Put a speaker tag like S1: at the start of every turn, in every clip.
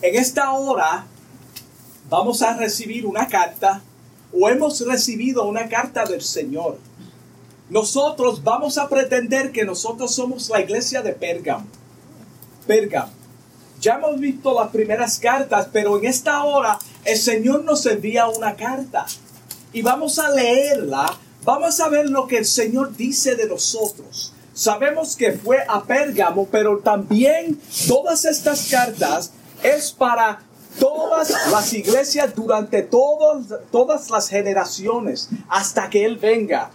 S1: En esta hora vamos a recibir una carta o hemos recibido una carta del Señor. Nosotros vamos a pretender que nosotros somos la iglesia de Pérgamo. Pérgamo. Ya hemos visto las primeras cartas, pero en esta hora el Señor nos envía una carta. Y vamos a leerla, vamos a ver lo que el Señor dice de nosotros. Sabemos que fue a Pérgamo, pero también todas estas cartas es para todas las iglesias durante todas las generaciones hasta que Él venga.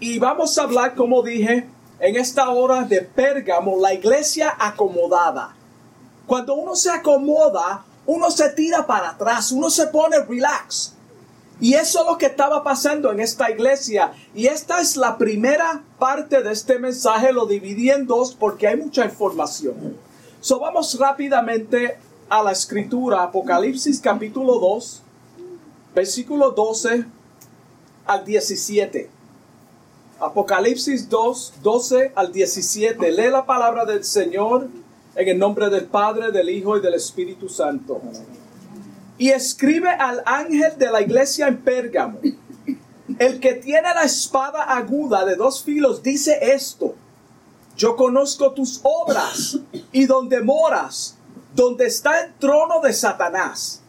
S1: Y vamos a hablar, como dije, en esta hora de Pérgamo, la iglesia acomodada. Cuando uno se acomoda, uno se tira para atrás, uno se pone relax. Y eso es lo que estaba pasando en esta iglesia. Y esta es la primera parte de este mensaje, lo dividí en dos porque hay mucha información. So vamos rápidamente a la escritura, Apocalipsis capítulo 2, versículo 12 al 17. Apocalipsis 2, 12 al 17. Lee la palabra del Señor en el nombre del Padre, del Hijo y del Espíritu Santo. Y escribe al ángel de la iglesia en Pérgamo. El que tiene la espada aguda de dos filos dice esto. Yo conozco tus obras y donde moras donde está el trono de Satanás.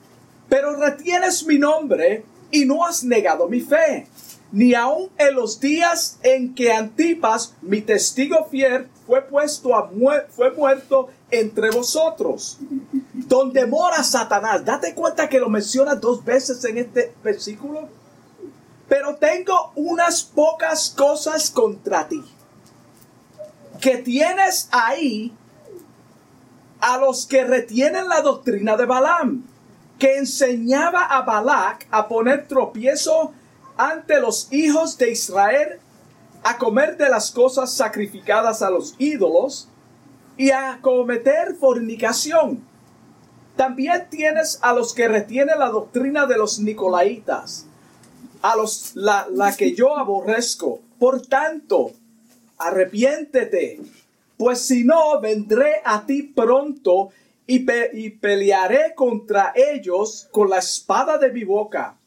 S1: Pero retienes mi nombre y no has negado mi fe, ni aun en los días en que Antipas, mi testigo fiel, fue puesto a fue muerto entre vosotros. Donde mora Satanás. Date cuenta que lo menciona dos veces en este versículo. Pero tengo unas pocas cosas contra ti. Que tienes ahí a los que retienen la doctrina de Balaam, que enseñaba a Balac a poner tropiezo ante los hijos de Israel, a comer de las cosas sacrificadas a los ídolos y a cometer fornicación. También tienes a los que retienen la doctrina de los nicolaitas, a los la, la que yo aborrezco. Por tanto, arrepiéntete pues si no, vendré a ti pronto y, pelearé contra ellos con la espada de mi boca.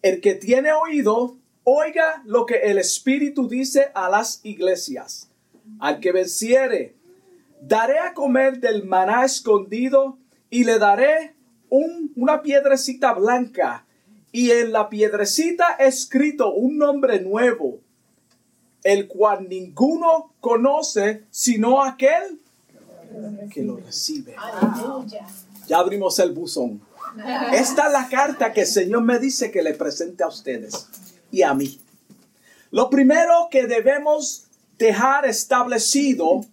S1: El que tiene oído, oiga lo que el Espíritu dice a las iglesias. Al que venciere, daré a comer del maná escondido y le daré una piedrecita blanca y en la piedrecita escrito un nombre nuevo el cual ninguno conoce sino aquel que lo recibe. Ya abrimos el buzón. Esta es la carta que el Señor me dice que le presente a ustedes y a mí. Lo primero que debemos dejar establecido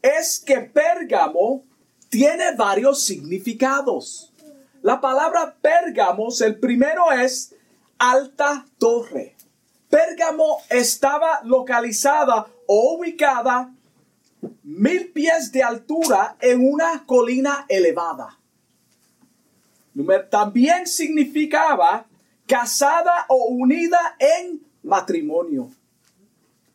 S1: es que Pérgamo tiene varios significados. La palabra Pérgamos, el primero es alta torre. Pérgamo estaba localizada o ubicada mil pies de altura en una colina elevada. También significaba casada o unida en matrimonio.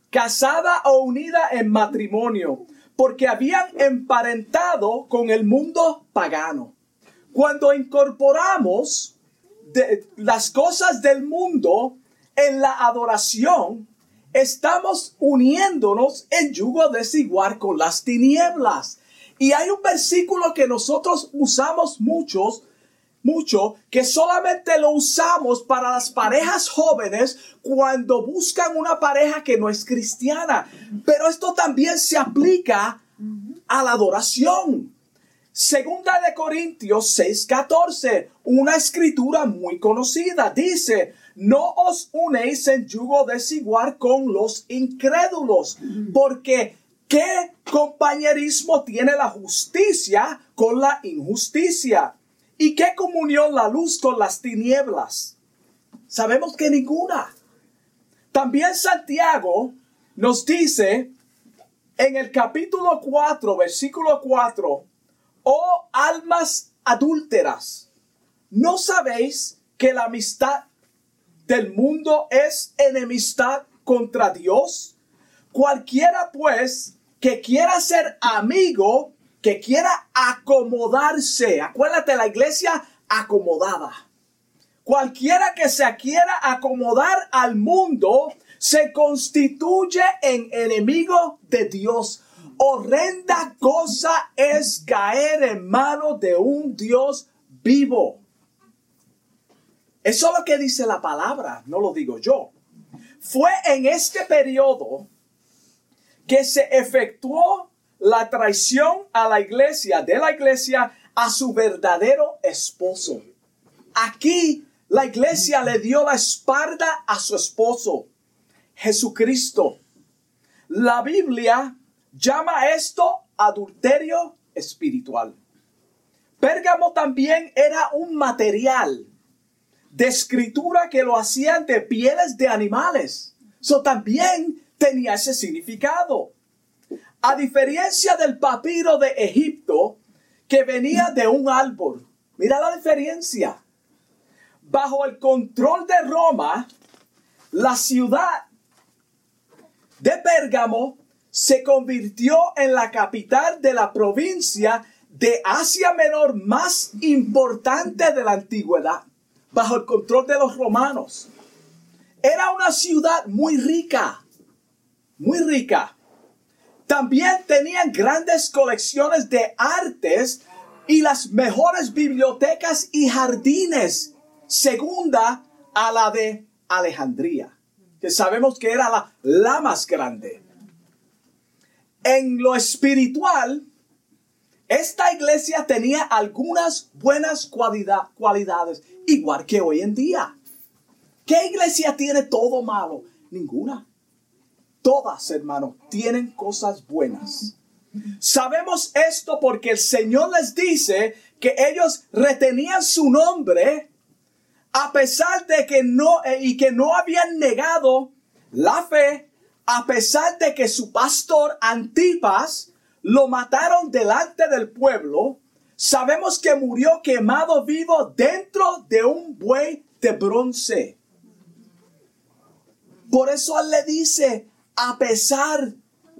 S1: Casada o unida en matrimonio, porque habían emparentado con el mundo pagano. Cuando incorporamos las cosas del mundo en la adoración estamos uniéndonos en yugo desigual con las tinieblas. Y hay un versículo que nosotros usamos muchos, mucho, que solamente lo usamos para las parejas jóvenes cuando buscan una pareja que no es cristiana. Pero esto también se aplica a la adoración. Segunda de Corintios 6:14, una escritura muy conocida, dice, no os unéis en yugo desigual con los incrédulos, porque ¿qué compañerismo tiene la justicia con la injusticia? ¿Y qué comunión la luz con las tinieblas? Sabemos que ninguna. También Santiago nos dice en el capítulo 4, versículo 4, oh almas adúlteras, ¿no sabéis que la amistad del mundo es enemistad contra Dios. Cualquiera pues que quiera ser amigo, que quiera acomodarse, acuérdate, la iglesia acomodada. Cualquiera que se quiera acomodar al mundo se constituye en enemigo de Dios. Horrenda cosa es caer en manos de un Dios vivo. Eso es lo que dice la palabra, no lo digo yo. Fue en este periodo que se efectuó la traición a la iglesia, de la iglesia a su verdadero esposo. Aquí la iglesia le dio la espalda a su esposo, Jesucristo. La Biblia llama esto adulterio espiritual. Pérgamo también era un material de escritura que lo hacían de pieles de animales. Eso también tenía ese significado. A diferencia del papiro de Egipto, que venía de un árbol. Mira la diferencia. Bajo el control de Roma, la ciudad de Pérgamo se convirtió en la capital de la provincia de Asia Menor más importante de la antigüedad, bajo el control de los romanos. Era una ciudad muy rica, muy rica. También tenían grandes colecciones de artes y las mejores bibliotecas y jardines, segunda a la de Alejandría, que sabemos que era la, la más grande. En lo espiritual, esta iglesia tenía algunas buenas cualidades, igual que hoy en día. ¿Qué iglesia tiene todo malo? Ninguna todas, hermanos, tienen cosas buenas. Sabemos esto porque el Señor les dice que ellos retenían su nombre a pesar de que no eh, y que no habían negado la fe, a pesar de que su pastor Antipas lo mataron delante del pueblo. Sabemos que murió quemado vivo dentro de un buey de bronce. Por eso él le dice, a pesar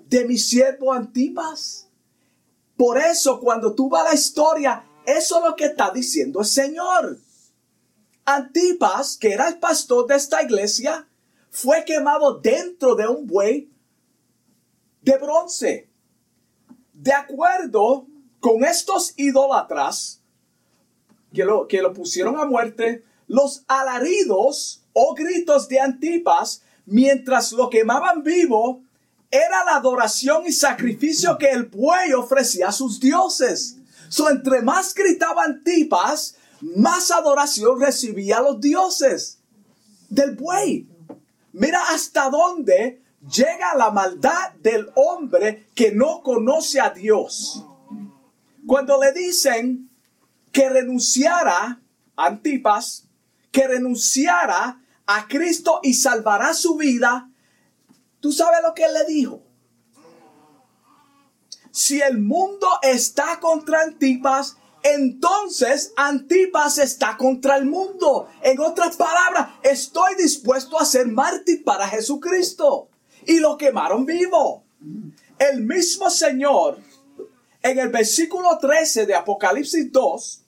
S1: de mi siervo Antipas. Por eso cuando tú vas a la historia, eso es lo que está diciendo el Señor. Antipas, que era el pastor de esta iglesia, fue quemado dentro de un buey de bronce. De acuerdo con estos idólatras que lo, que lo pusieron a muerte, los alaridos o gritos de Antipas mientras lo quemaban vivo, era la adoración y sacrificio que el buey ofrecía a sus dioses. So, entre más gritaban tipas, más adoración recibía a los dioses del buey. Mira hasta dónde llega la maldad del hombre que no conoce a Dios. Cuando le dicen que renunciara, Antipas, que renunciara a Cristo y salvará su vida, ¿tú sabes lo que él le dijo? Si el mundo está contra Antipas, entonces Antipas está contra el mundo. En otras palabras, estoy dispuesto a ser mártir para Jesucristo. Y lo quemaron vivo. El mismo Señor, en el versículo 13 de Apocalipsis 2,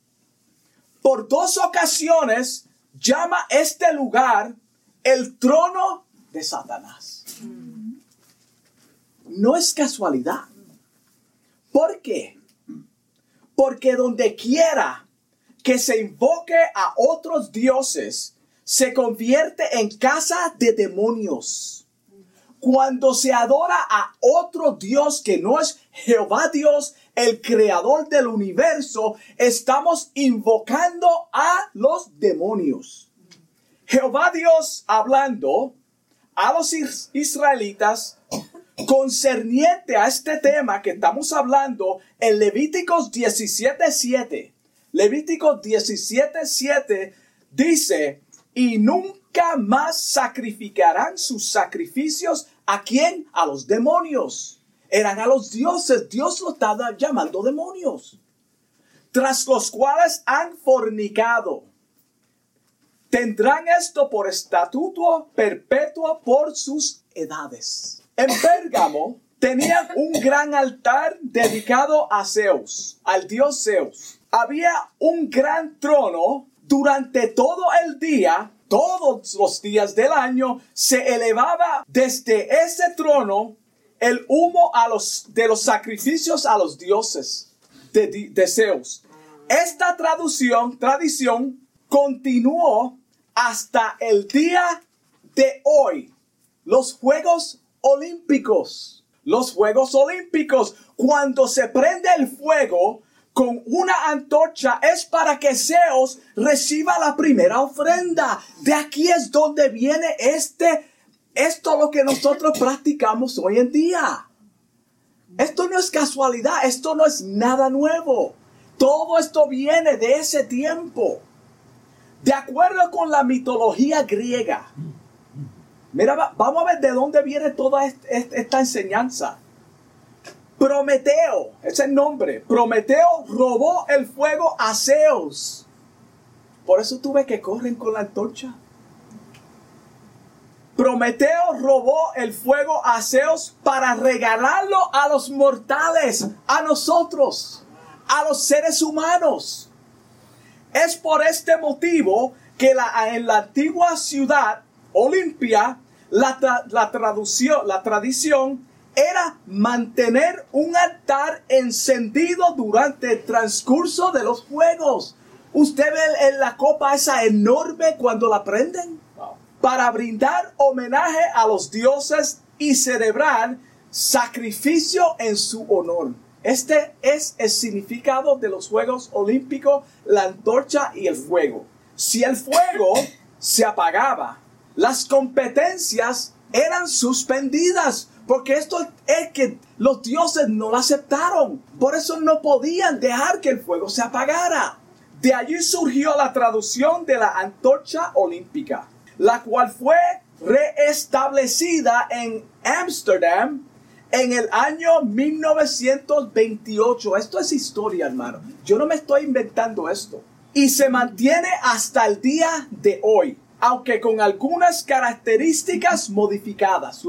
S1: por dos ocasiones llama este lugar el trono de Satanás. No es casualidad. ¿Por qué? Porque donde quiera que se invoque a otros dioses, se convierte en casa de demonios. Cuando se adora a otro Dios que no es Jehová Dios, el creador del universo, estamos invocando a los demonios. Jehová Dios hablando a los israelitas concerniente a este tema que estamos hablando en Levíticos 17.7. Levíticos 17.7 dice, y nunca más sacrificarán sus sacrificios a quién? A los demonios eran a los dioses. Dios los estaba llamando demonios. Tras los cuales han fornicado. Tendrán esto por estatuto perpetuo por sus edades. En Pérgamo, tenían un gran altar dedicado a Zeus, al dios Zeus. Había un gran trono durante todo el día, todos los días del año, se elevaba desde ese trono el humo a los, de los sacrificios a los dioses de, Zeus. Esta traducción, tradición continuó hasta el día de hoy. Los Juegos Olímpicos. Los Juegos Olímpicos. Cuando se prende el fuego con una antorcha es para que Zeus reciba la primera ofrenda. De aquí es donde viene este, esto lo que nosotros practicamos hoy en día. Esto no es casualidad, esto no es nada nuevo. Todo esto viene de ese tiempo. De acuerdo con la mitología griega. Mira, vamos a ver de dónde viene toda esta enseñanza. Prometeo, ese es el nombre. Prometeo robó el fuego a Zeus. Por eso tuve que correr con la antorcha. Prometeo robó el fuego a Zeus para regalarlo a los mortales, a nosotros a los seres humanos. Es por este motivo que en la antigua ciudad Olimpia, la, la, la tradición era mantener un altar encendido durante el transcurso de los juegos. Usted ve en la copa esa enorme cuando la prenden. Para brindar homenaje a los dioses y celebrar sacrificio en su honor. Este es el significado de los Juegos Olímpicos, la antorcha y el fuego. Si el fuego se apagaba, las competencias eran suspendidas, porque esto es que los dioses no lo aceptaron. Por eso no podían dejar que el fuego se apagara. De allí surgió la traducción de la antorcha olímpica, la cual fue reestablecida en Ámsterdam en el año 1928. Esto es historia, hermano. Yo no me estoy inventando esto. Y se mantiene hasta el día de hoy, aunque con algunas características modificadas.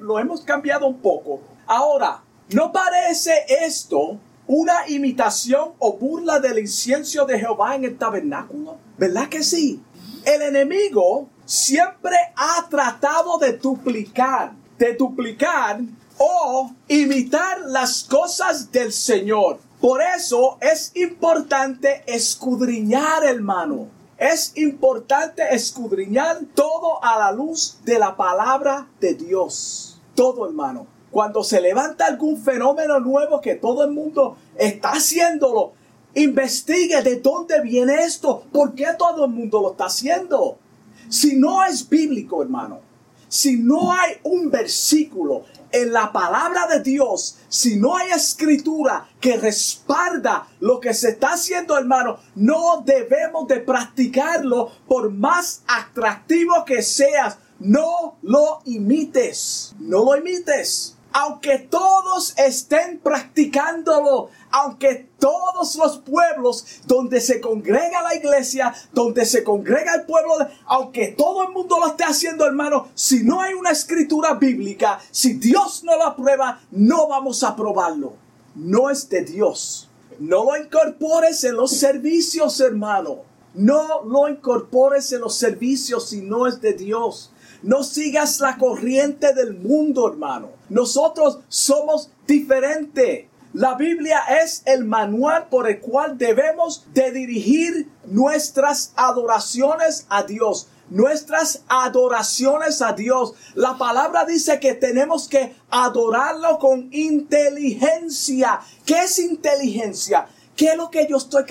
S1: Lo hemos cambiado un poco. Ahora, ¿no parece esto una imitación o burla del incienso de Jehová en el tabernáculo? ¿Verdad que sí? El enemigo siempre ha tratado de duplicar, de duplicar o imitar las cosas del Señor. Por eso es importante escudriñar, hermano. Es importante escudriñar todo a la luz de la palabra de Dios. Todo, hermano. Cuando se levanta algún fenómeno nuevo que todo el mundo está haciéndolo, investigue de dónde viene esto, por qué todo el mundo lo está haciendo. Si no es bíblico, hermano, si no hay un versículo en la palabra de Dios, si no hay escritura que respalda lo que se está haciendo, hermano, no debemos de practicarlo por más atractivo que seas. No lo imites. No lo imites aunque todos estén practicándolo, aunque todos los pueblos donde se congrega la iglesia, donde se congrega el pueblo, aunque todo el mundo lo esté haciendo, hermano, si no hay una escritura bíblica, si Dios no lo aprueba, no vamos a aprobarlo. No es de Dios. No lo incorpores en los servicios, hermano. No lo incorpores en los servicios si no es de Dios. No sigas la corriente del mundo, hermano. Nosotros somos diferentes. La Biblia es el manual por el cual debemos de dirigir nuestras adoraciones a Dios. Nuestras adoraciones a Dios. La palabra dice que tenemos que adorarlo con inteligencia. ¿Qué es inteligencia? ¿Qué es lo que yo estoy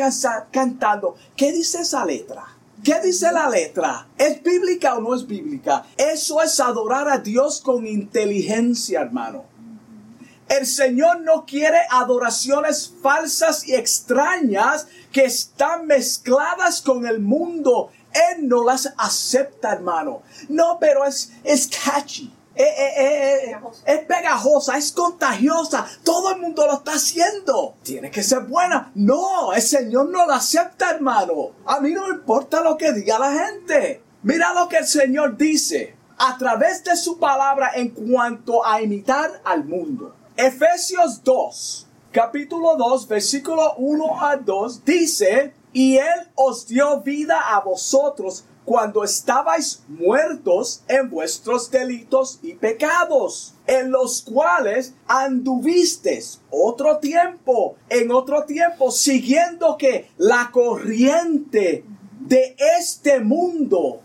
S1: cantando? ¿Qué dice esa letra? ¿Qué dice la letra? ¿Es bíblica o no es bíblica? Eso es adorar a Dios con inteligencia, hermano. El Señor no quiere adoraciones falsas y extrañas que están mezcladas con el mundo. Él no las acepta, hermano. No, pero es, es catchy. Eh, eh, eh, es pegajosa, es contagiosa. Todo el mundo lo está haciendo. Tiene que ser buena. No, el Señor no la acepta, hermano. A mí no me importa lo que diga la gente. Mira lo que el Señor dice. a través de su palabra en cuanto a imitar al mundo. Efesios 2, capítulo 2, versículo 1 a 2 dice, y Él os dio vida a vosotros cuando estabais muertos en vuestros delitos y pecados, en los cuales anduvisteis otro tiempo, en otro tiempo, siguiendo que la corriente de este mundo,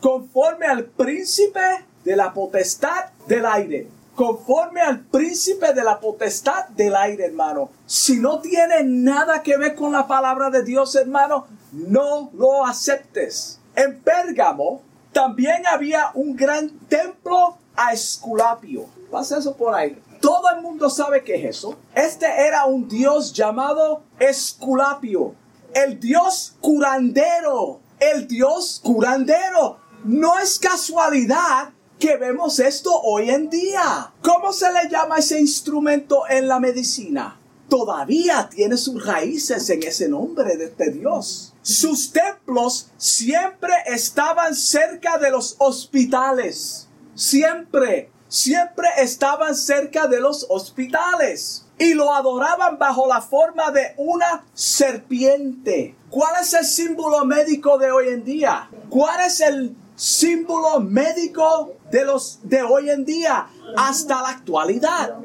S1: conforme al príncipe de la potestad del aire, conforme al príncipe de la potestad del aire, hermano. Si no tiene nada que ver con la palabra de Dios, hermano, no lo aceptes. En Pérgamo también había un gran templo a Esculapio. Pasa eso por ahí. Todo el mundo sabe qué es eso. Este era un dios llamado Esculapio. El dios curandero. El dios curandero. No es casualidad que vemos esto hoy en día. ¿Cómo se le llama ese instrumento en la medicina? Todavía tiene sus raíces en ese nombre de este Dios. Sus templos siempre estaban cerca de los hospitales. Siempre, siempre estaban cerca de los hospitales. Y lo adoraban bajo la forma de una serpiente. ¿Cuál es el símbolo médico de hoy en día? ¿Cuál es el símbolo médico de los de hoy en día hasta la actualidad.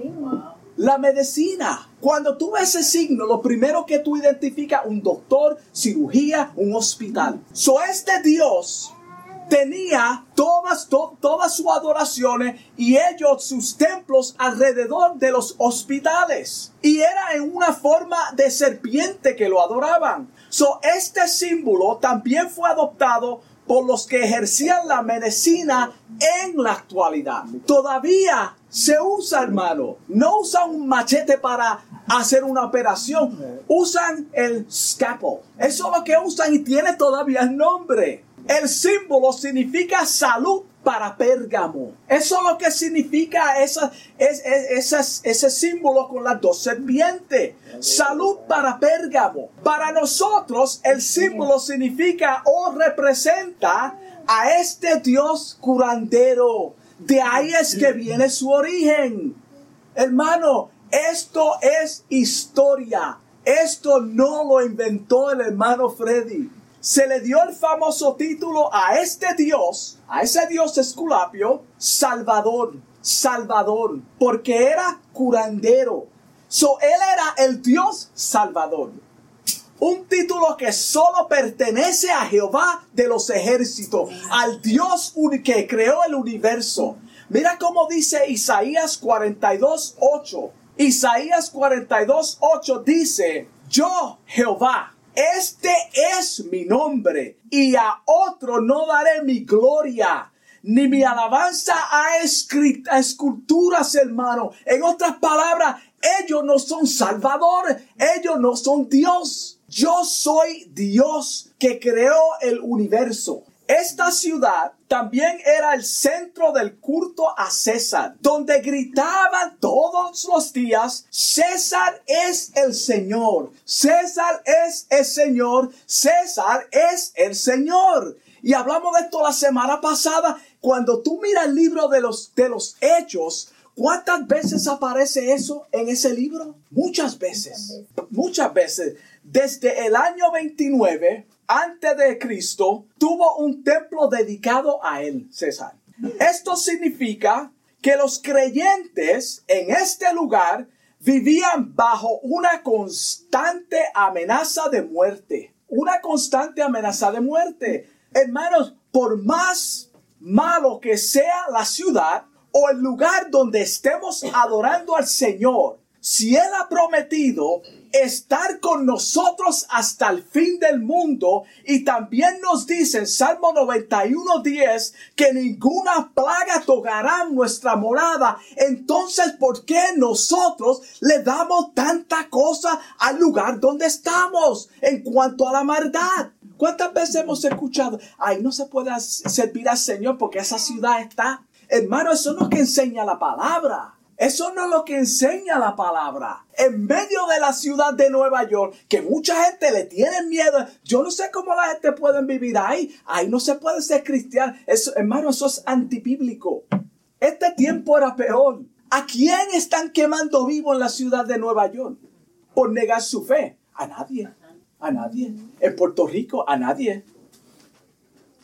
S1: La medicina. Cuando tú ves ese signo, lo primero que tú identificas un doctor, cirugía, un hospital. So este Dios tenía todas, todas sus adoraciones y ellos sus templos alrededor de los hospitales. Y era en una forma de serpiente que lo adoraban. So este símbolo también fue adoptado por los que ejercían la medicina en la actualidad. Todavía se usa, hermano. No usan un machete para hacer una operación. Usan el scalpel. Eso es lo que usan y tiene todavía el nombre. El símbolo significa salud para Pérgamo. Eso es lo que significa esa, ese símbolo con las dos serpientes. Salud para Pérgamo. Para nosotros el símbolo significa o representa a este Dios curandero. De ahí es que viene su origen. Hermano, esto es historia. Esto no lo inventó el hermano Freddy se le dio el famoso título a este Dios, a ese Dios Esculapio, Salvador, Salvador, porque era curandero. So, él era el Dios Salvador. Un título que solo pertenece a Jehová de los ejércitos, al Dios que creó el universo. Mira cómo dice Isaías 42, 8. Isaías 42, 8 dice, yo Jehová, este es mi nombre y a otro no daré mi gloria ni mi alabanza a, esculturas, hermano. En otras palabras, ellos no son salvador, ellos no son Dios. Yo soy Dios que creó el universo. Esta ciudad también era el centro del culto a César, donde gritaban todos los días, César es el Señor, César es el Señor, César es el Señor. Y hablamos de esto la semana pasada, cuando tú miras el libro de los, de los hechos, ¿Cuántas veces aparece eso en ese libro? Muchas veces. Muchas veces. Desde el año 29 antes de Cristo, tuvo un templo dedicado a él, César. Esto significa que los creyentes en este lugar vivían bajo una constante amenaza de muerte. Una constante amenaza de muerte. Hermanos, por más malo que sea la ciudad o el lugar donde estemos adorando al Señor, si Él ha prometido estar con nosotros hasta el fin del mundo y también nos dice en Salmo 91.10 que ninguna plaga tocará nuestra morada, entonces ¿por qué nosotros le damos tanta cosa al lugar donde estamos en cuanto a la maldad? ¿Cuántas veces hemos escuchado, ay, no se puede servir al Señor porque esa ciudad está? Hermano, eso no es que enseña la palabra. Eso no es lo que enseña la palabra. En medio de la ciudad de Nueva York, que mucha gente le tiene miedo. Yo no sé cómo la gente puede vivir ahí. Ahí no se puede ser cristiano. Eso, hermano, eso es antibíblico. Este tiempo era peor. ¿A quién están quemando vivo en la ciudad de Nueva York? Por negar su fe. A nadie. A nadie. En Puerto Rico, a nadie.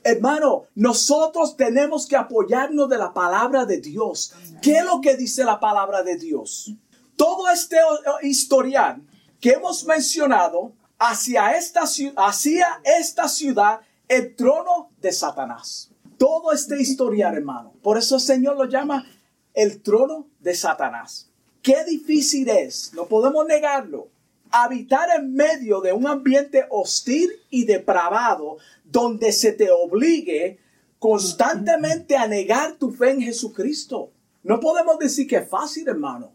S1: Hermano, nosotros tenemos que apoyarnos de la palabra de Dios. ¿Qué es lo que dice la palabra de Dios? Todo este historial que hemos mencionado hacia esta, hacia esta ciudad el trono de Satanás. Todo este historial, hermano. Por eso el Señor lo llama el trono de Satanás. Qué difícil es, no podemos negarlo habitar en medio de un ambiente hostil y depravado donde se te obligue constantemente a negar tu fe en Jesucristo. No podemos decir que es fácil, hermano.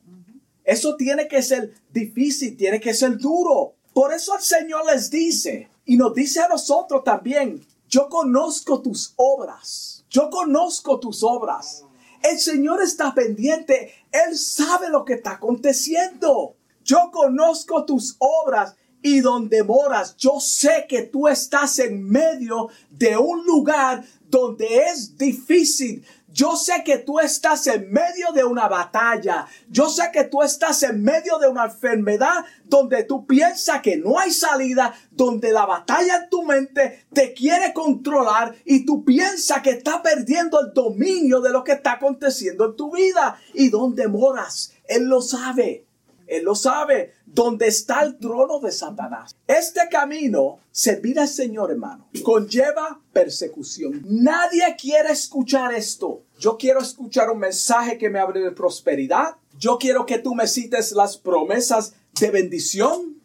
S1: Eso tiene que ser difícil, tiene que ser duro. Por eso el Señor les dice, y nos dice a nosotros también, yo conozco tus obras, yo conozco tus obras. El Señor está pendiente, Él sabe lo que está aconteciendo. Yo conozco tus obras y donde moras. Yo sé que tú estás en medio de un lugar donde es difícil. Yo sé que tú estás en medio de una batalla. Yo sé que tú estás en medio de una enfermedad donde tú piensas que no hay salida, donde la batalla en tu mente te quiere controlar y tú piensas que estás perdiendo el dominio de lo que está aconteciendo en tu vida y donde moras. Él lo sabe. Él lo sabe, dónde está el trono de Satanás. Este camino, servir al Señor, hermano, conlleva persecución. Nadie quiere escuchar esto. Yo quiero escuchar un mensaje que me hable de prosperidad. Yo quiero que tú me cites las promesas de bendición.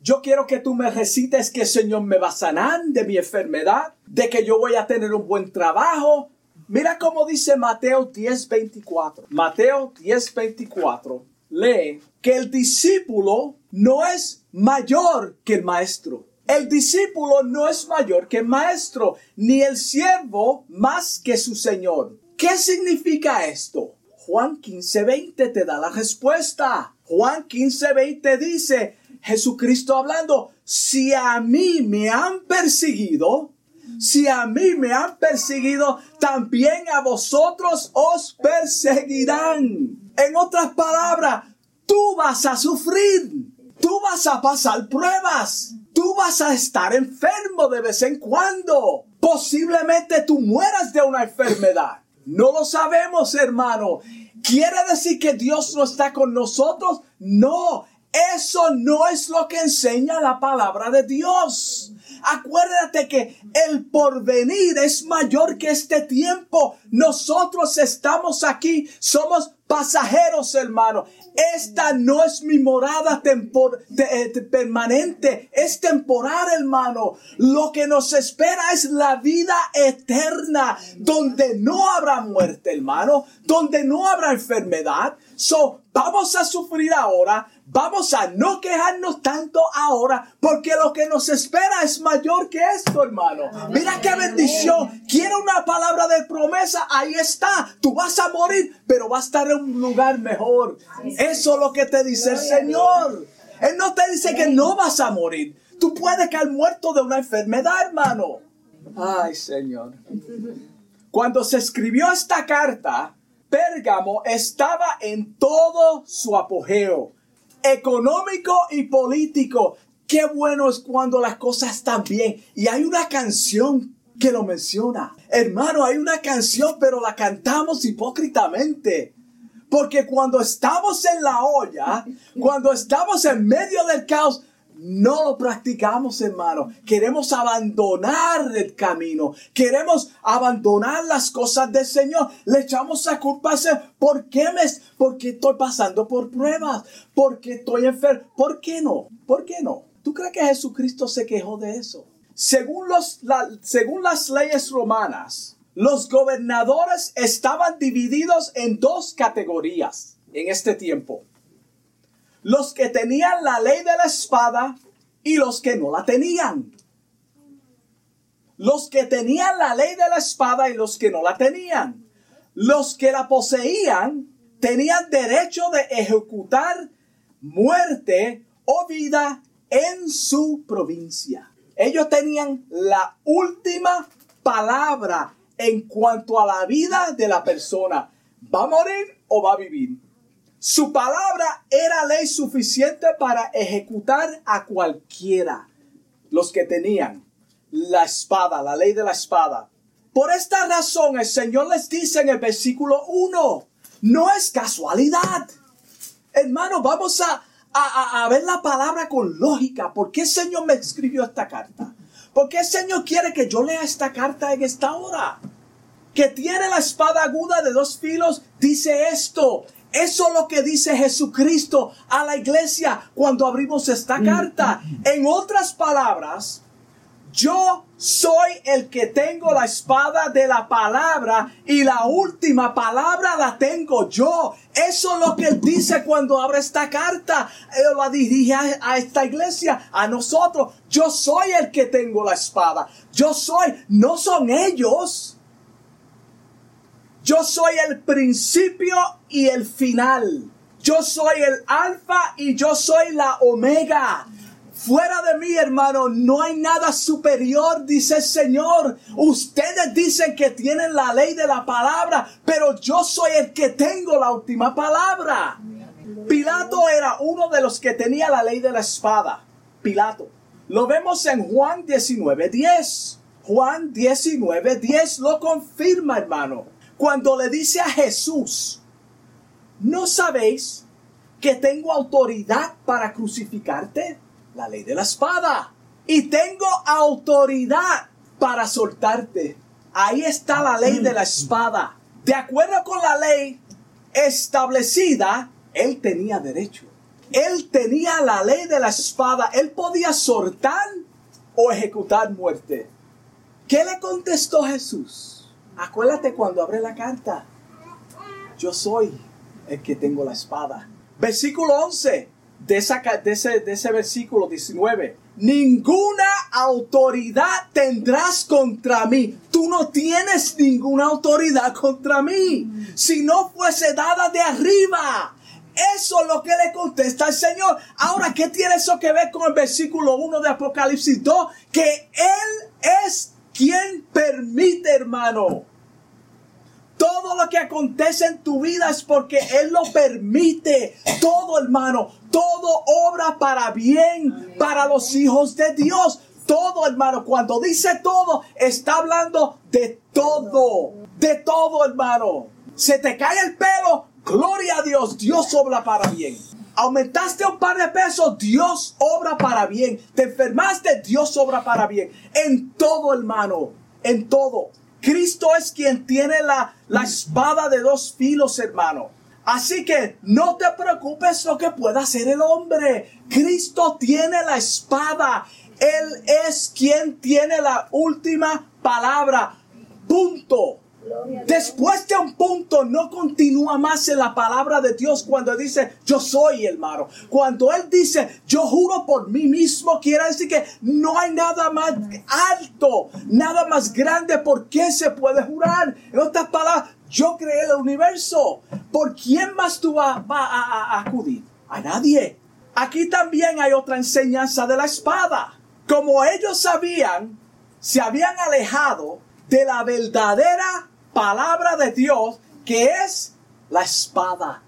S1: Yo quiero que tú me recites que el Señor me va a sanar de mi enfermedad, de que yo voy a tener un buen trabajo. Mira cómo dice Mateo 10:24. Mateo 10:24 lee que el discípulo no es mayor que el maestro. El discípulo no es mayor que el maestro, ni el siervo más que su señor. ¿Qué significa esto? Juan 15:20 te da la respuesta. Juan 15:20 dice, Jesucristo hablando, si a mí me han perseguido, si a mí me han perseguido, también a vosotros os perseguirán. En otras palabras, tú vas a sufrir, tú vas a pasar pruebas, tú vas a estar enfermo de vez en cuando. Posiblemente tú mueras de una enfermedad. No lo sabemos, hermano. ¿Quiere decir que Dios no está con nosotros? No, eso no es lo que enseña la palabra de Dios. Acuérdate que el porvenir es mayor que este tiempo. Nosotros estamos aquí, somos pasajeros, hermano. Esta no es mi morada eh, permanente, es temporal, hermano. Lo que nos espera es la vida eterna, donde no habrá muerte, hermano, donde no habrá enfermedad. So, vamos a sufrir ahora, Vamos a no quejarnos tanto ahora porque lo que nos espera es mayor que esto, hermano. Mira qué bendición. Quiero una palabra de promesa. Ahí está. Tú vas a morir, pero vas a estar un lugar mejor. Eso es lo que te dice el Señor. Él no te dice que no vas a morir. Tú puedes caer muerto de una enfermedad, hermano. Ay, Señor. Cuando se escribió esta carta, Pérgamo estaba en todo su apogeo económico y político. Qué bueno es cuando las cosas están bien. Y hay una canción que lo menciona. Hermano, hay una canción, pero la cantamos hipócritamente. Porque cuando estamos en la olla, cuando estamos en medio del caos, no lo practicamos, hermano. Queremos abandonar el camino. Queremos abandonar las cosas del Señor. Le echamos a culpa a ¿Por qué me, porque estoy pasando por pruebas? Porque estoy enfermo. ¿Por qué no? ¿Por qué no? ¿Tú crees que Jesucristo se quejó de eso? Según, los, según las leyes romanas, los gobernadores estaban divididos en dos categorías en este tiempo los que tenían la ley de la espada y los que no la tenían. Los que tenían la ley de la espada y los que no la tenían. Los que la poseían tenían derecho de ejecutar muerte o vida en su provincia. Ellos tenían la última palabra en cuanto a la vida de la persona. ¿Va a morir o va a vivir? Su palabra era ley suficiente para ejecutar a cualquiera. Los que tenían la espada, la ley de la espada. Por esta razón el Señor les dice en el versículo 1, no es casualidad. Hermano, vamos a, a, ver la palabra con lógica. ¿Por qué el Señor me escribió esta carta? ¿Por qué el Señor quiere que yo lea esta carta en esta hora? Que tiene la espada aguda de dos filos, dice esto. Eso es lo que dice Jesucristo a la iglesia cuando abrimos esta carta. En otras palabras, yo soy el que tengo la espada de la palabra y la última palabra la tengo yo. Eso es lo que él dice cuando abre esta carta. Él la dirige a, esta iglesia, a nosotros. Yo soy el que tengo la espada. Yo soy, no son ellos. Yo soy el principio y el final. Yo soy el alfa y yo soy la omega. Fuera de mí, hermano, no hay nada superior, dice el Señor. Ustedes dicen que tienen la ley de la palabra, pero yo soy el que tengo la última palabra. Pilato era uno de los que tenía la ley de la espada. Pilato. Lo vemos en Juan 19:10. Juan 19:10 lo confirma, hermano. Cuando le dice a Jesús, ¿no sabéis que tengo autoridad para crucificarte? La ley de la espada. Y tengo autoridad para soltarte. Ahí está la ley de la espada. De acuerdo con la ley establecida, él tenía derecho. Él tenía la ley de la espada. Él podía soltar o ejecutar muerte. ¿Qué le contestó Jesús? Acuérdate cuando abre la carta. Yo soy el que tengo la espada. Versículo 11 de, ese, de ese versículo 19. Ninguna autoridad tendrás contra mí. Tú no tienes ninguna autoridad contra mí. Si no fuese dada de arriba. Eso es lo que le contesta el Señor. Ahora, ¿qué tiene eso que ver con el versículo 1 de Apocalipsis 2? Que Él es quien permite, hermano todo lo que acontece en tu vida es porque Él lo permite. Todo, hermano. Todo obra para bien para los hijos de Dios. Todo, hermano. Cuando dice todo, está hablando de todo. De todo, hermano. Se te cae el pelo. Gloria a Dios. Dios obra para bien. Aumentaste un par de pesos, Dios obra para bien. Te enfermaste, Dios obra para bien. En todo, hermano. En todo. Cristo es quien tiene la, la espada de dos filos, hermano. Así que no te preocupes lo que pueda hacer el hombre. Cristo tiene la espada. Él es quien tiene la última palabra. Punto. Después de un punto no continúa más en la palabra de Dios cuando dice yo soy el malo. Cuando Él dice yo juro por mí mismo, quiere decir que no hay nada más alto, nada más grande por qué se puede jurar. En otras palabras, yo creé el universo. ¿Por quién más tú vas a acudir? A nadie. Aquí también hay otra enseñanza de la espada. Como ellos sabían, se habían alejado de la verdadera palabra de Dios que es la espada.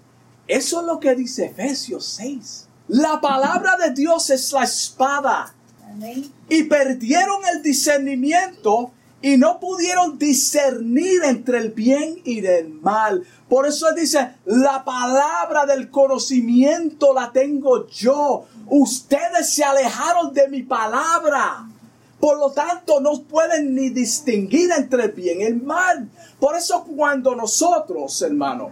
S1: Eso es lo que dice Efesios 6. La palabra de Dios es la espada. Y perdieron el discernimiento y no pudieron discernir entre el bien y el mal. Por eso dice, la palabra del conocimiento la tengo yo. Ustedes se alejaron de mi palabra. Por lo tanto, no pueden ni distinguir entre el bien y el mal. Por eso cuando nosotros, hermano,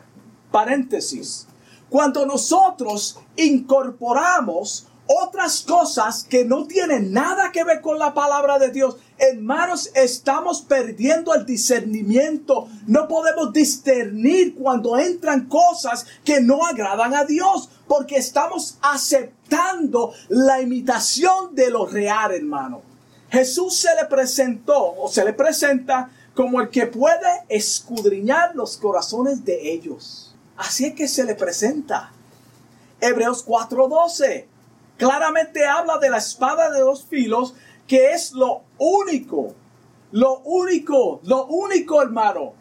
S1: paréntesis, cuando nosotros incorporamos otras cosas que no tienen nada que ver con la palabra de Dios, hermanos, estamos perdiendo el discernimiento. No podemos discernir cuando entran cosas que no agradan a Dios, porque estamos aceptando la imitación de lo real, hermano. Jesús se le presentó o se le presenta como el que puede escudriñar los corazones de ellos. Así es que se le presenta. Hebreos 4:12 claramente habla de la espada de dos filos, que es lo único, lo único, lo único, hermano,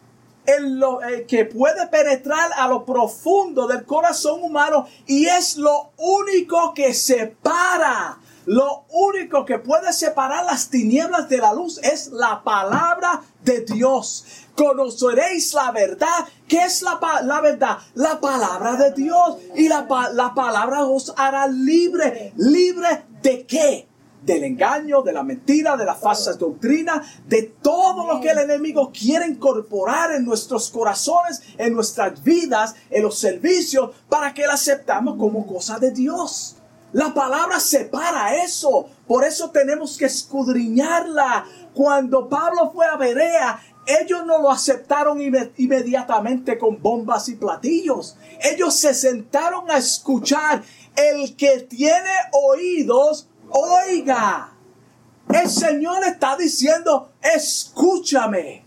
S1: en lo, eh, que puede penetrar a lo profundo del corazón humano y es lo único que separa. Lo único que puede separar las tinieblas de la luz es la palabra de Dios. Conoceréis la verdad. ¿Qué es la, la verdad? La palabra de Dios. Y la, la palabra os hará libre. ¿Libre de qué? del engaño, de la mentira, de la falsa doctrina, de todo lo que el enemigo quiere incorporar en nuestros corazones, en nuestras vidas, en los servicios, para que la aceptamos como cosa de Dios. La palabra separa eso. Por eso tenemos que escudriñarla. Cuando Pablo fue a Berea, ellos no lo aceptaron inmediatamente con bombas y platillos. Ellos se sentaron a escuchar. El que tiene oídos, oiga. El Señor está diciendo, escúchame.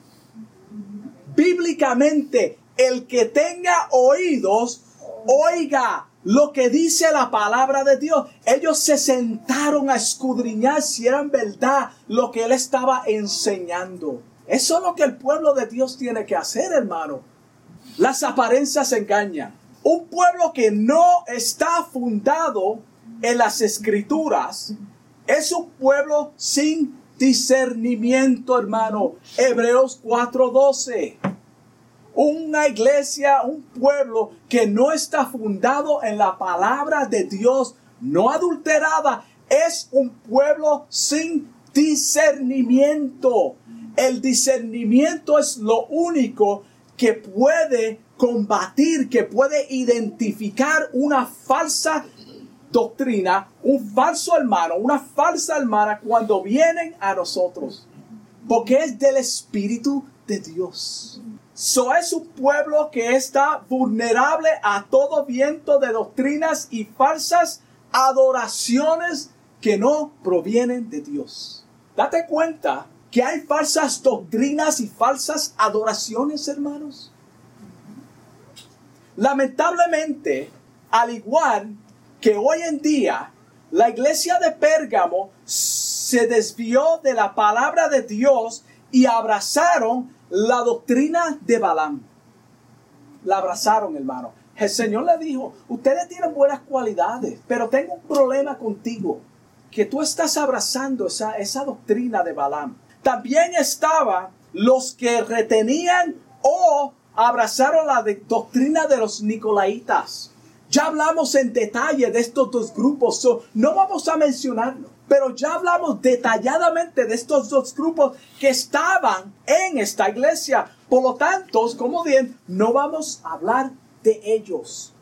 S1: Bíblicamente, el que tenga oídos, oiga lo que dice la palabra de Dios. Ellos se sentaron a escudriñar si eran verdad lo que él estaba enseñando. Eso es lo que el pueblo de Dios tiene que hacer, hermano. Las apariencias engañan. Un pueblo que no está fundado en las escrituras es un pueblo sin discernimiento, hermano. Hebreos 4:12. Una iglesia, un pueblo que no está fundado en la palabra de Dios, no adulterada, es un pueblo sin discernimiento. El discernimiento es lo único que puede combatir, que puede identificar una falsa doctrina, un falso hermano, una falsa hermana cuando vienen a nosotros. Porque es del Espíritu de Dios. So es un pueblo que está vulnerable a todo viento de doctrinas y falsas adoraciones que no provienen de Dios. Date cuenta que hay falsas doctrinas y falsas adoraciones, hermanos. Lamentablemente, al igual que hoy en día la iglesia de Pérgamo se desvió de la palabra de Dios y abrazaron la doctrina de Balaam. La abrazaron, hermano. El Señor le dijo, ustedes tienen buenas cualidades, pero tengo un problema contigo, que tú estás abrazando esa, esa doctrina de Balaam. También estaban los que retenían o abrazaron la doctrina de los nicolaitas. Ya hablamos en detalle de estos dos grupos, no vamos a mencionarlo, pero ya hablamos detalladamente de estos dos grupos que estaban en esta iglesia. Por lo tanto, como bien, no vamos a hablar de ellos.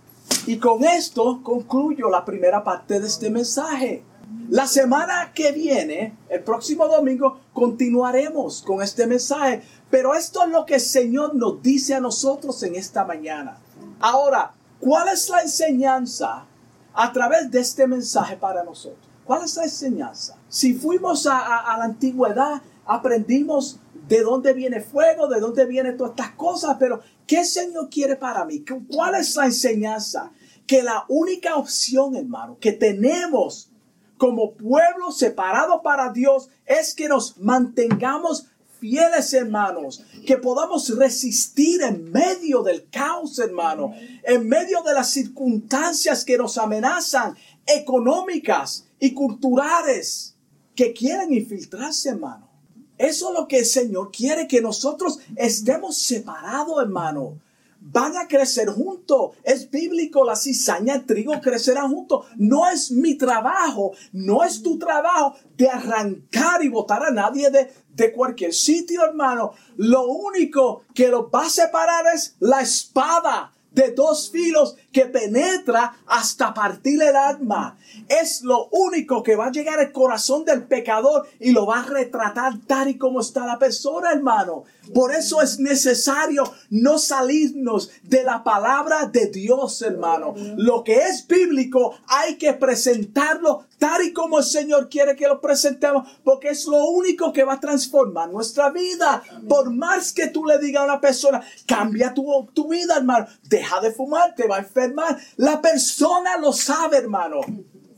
S1: Y con esto concluyo la primera parte de este mensaje. La semana que viene, el próximo domingo, continuaremos con este mensaje. Pero esto es lo que el Señor nos dice a nosotros en esta mañana. Ahora, ¿cuál es la enseñanza a través de este mensaje para nosotros? ¿Cuál es la enseñanza? Si fuimos a, la antigüedad, aprendimos de dónde viene fuego, de dónde vienen todas estas cosas, pero ¿qué el Señor quiere para mí? ¿Cuál es la enseñanza? Que la única opción, hermano, que tenemos como pueblo separado para Dios es que nos mantengamos fieles, hermanos, que podamos resistir en medio del caos, hermano, en medio de las circunstancias que nos amenazan, económicas y culturales, que quieren infiltrarse, hermano. Eso es lo que el Señor quiere, que nosotros estemos separados, hermano van a crecer juntos. Es bíblico, la cizaña el trigo crecerán juntos. No es mi trabajo, no es tu trabajo de arrancar y botar a nadie de, de cualquier sitio, hermano. Lo único que los va a separar es la espada de dos filos que penetra hasta partir el alma. Es lo único que va a llegar al corazón del pecador y lo va a retratar tal y como está la persona, hermano. Por eso es necesario no salirnos de la palabra de Dios, hermano. Lo que es bíblico hay que presentarlo tal y como el Señor quiere que lo presentemos, porque es lo único que va a transformar nuestra vida. Por más que tú le digas a una persona, cambia tu, tu vida, hermano, deja de fumar, te va a enfermar. La persona lo sabe, hermano.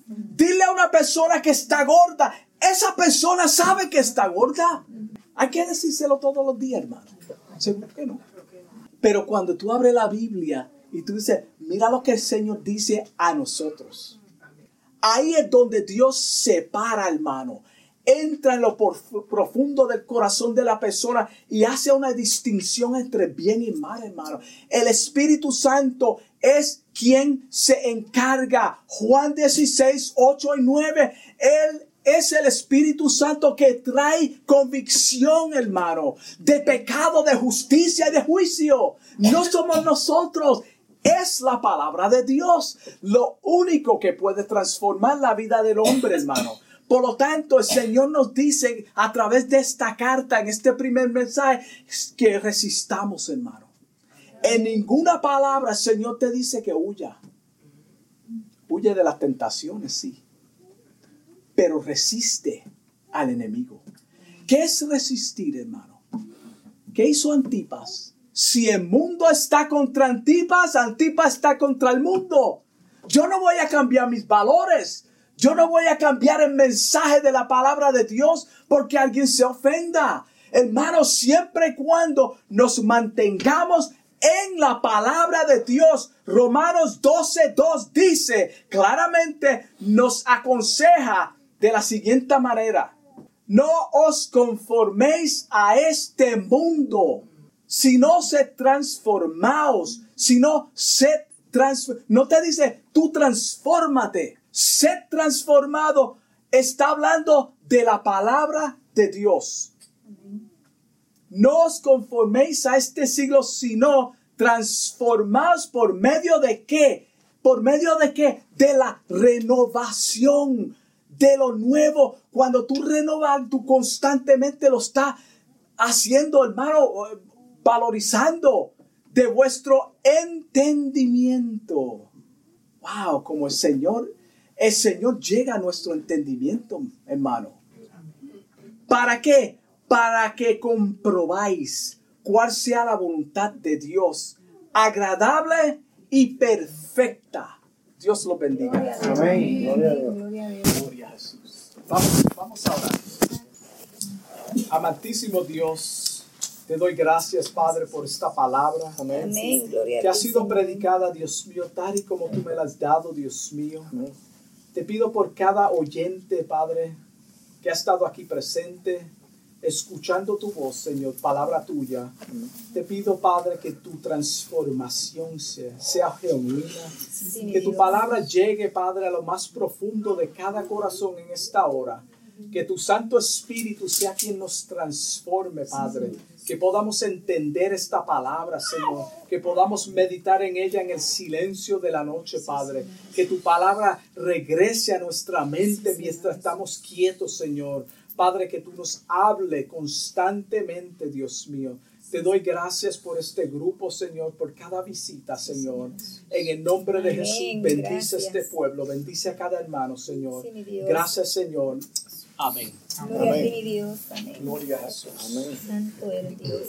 S1: Dile a una persona que está gorda, esa persona sabe que está gorda. Hay que decírselo todos los días, hermano. Seguro que no. Pero cuando tú abres la Biblia y tú dices, mira lo que el Señor dice a nosotros. Ahí es donde Dios separa, hermano. Entra en lo profundo del corazón de la persona y hace una distinción entre bien y mal, hermano. El Espíritu Santo es quien se encarga. Juan 16, 8 y 9. Él es el Espíritu Santo que trae convicción, hermano, de pecado, de justicia y de juicio. No somos nosotros. Es la palabra de Dios lo único que puede transformar la vida del hombre, hermano. Por lo tanto, el Señor nos dice a través de esta carta, en este primer mensaje, que resistamos, hermano. En ninguna palabra el Señor te dice que huya. Huye de las tentaciones, sí. Pero resiste al enemigo. ¿Qué es resistir, hermano? ¿Qué hizo Antipas? Si el mundo está contra Antipas, Antipas está contra el mundo. Yo no voy a cambiar mis valores. Yo no voy a cambiar el mensaje de la palabra de Dios porque alguien se ofenda. Hermanos, siempre y cuando nos mantengamos en la palabra de Dios. Romanos 12.2 dice claramente, nos aconseja de la siguiente manera. No os conforméis a este mundo, sino se transformaos, sino sed no te dice tú transfórmate, sed transformado. Está hablando de la palabra de Dios. No os conforméis a este siglo, sino transformaos por medio de qué? ¿Por medio de qué? De la renovación, de lo nuevo. Cuando tú renovas, tú constantemente lo estás haciendo, hermano, valorizando de vuestro entendimiento. Wow, como el Señor, el Señor llega a nuestro entendimiento, hermano. ¿Para qué? Para que comprobáis cuál sea la voluntad de Dios, agradable y perfecta. Dios lo bendiga. Amén. Gloria a Jesús. Vamos, vamos a orar. Amantísimo Dios. Te doy gracias, Padre, por esta palabra. Amén. que ha sido predicada, Dios mío, tal y como tú me la has dado, Dios mío. Te pido por cada oyente, Padre, que ha estado aquí presente, escuchando tu voz, Señor, palabra tuya. Te pido, Padre, que tu transformación sea, sea genuina. que tu palabra llegue, Padre, a lo más profundo de cada corazón en esta hora. Que tu Santo Espíritu sea quien nos transforme, Padre que podamos entender esta palabra, Señor, que podamos meditar en ella en el silencio de la noche, Padre, que tu palabra regrese a nuestra mente mientras estamos quietos, Señor. Padre, que tú nos hable constantemente, Dios mío. Te doy gracias por este grupo, Señor, por cada visita, Señor. En el nombre de Jesús, bendice este pueblo, bendice a cada hermano, Señor. Gracias, Señor. Amén.
S2: Gloria a ti, Dios. Amén.
S1: Gloria a Jesús. Amén.
S2: Santo eres Dios.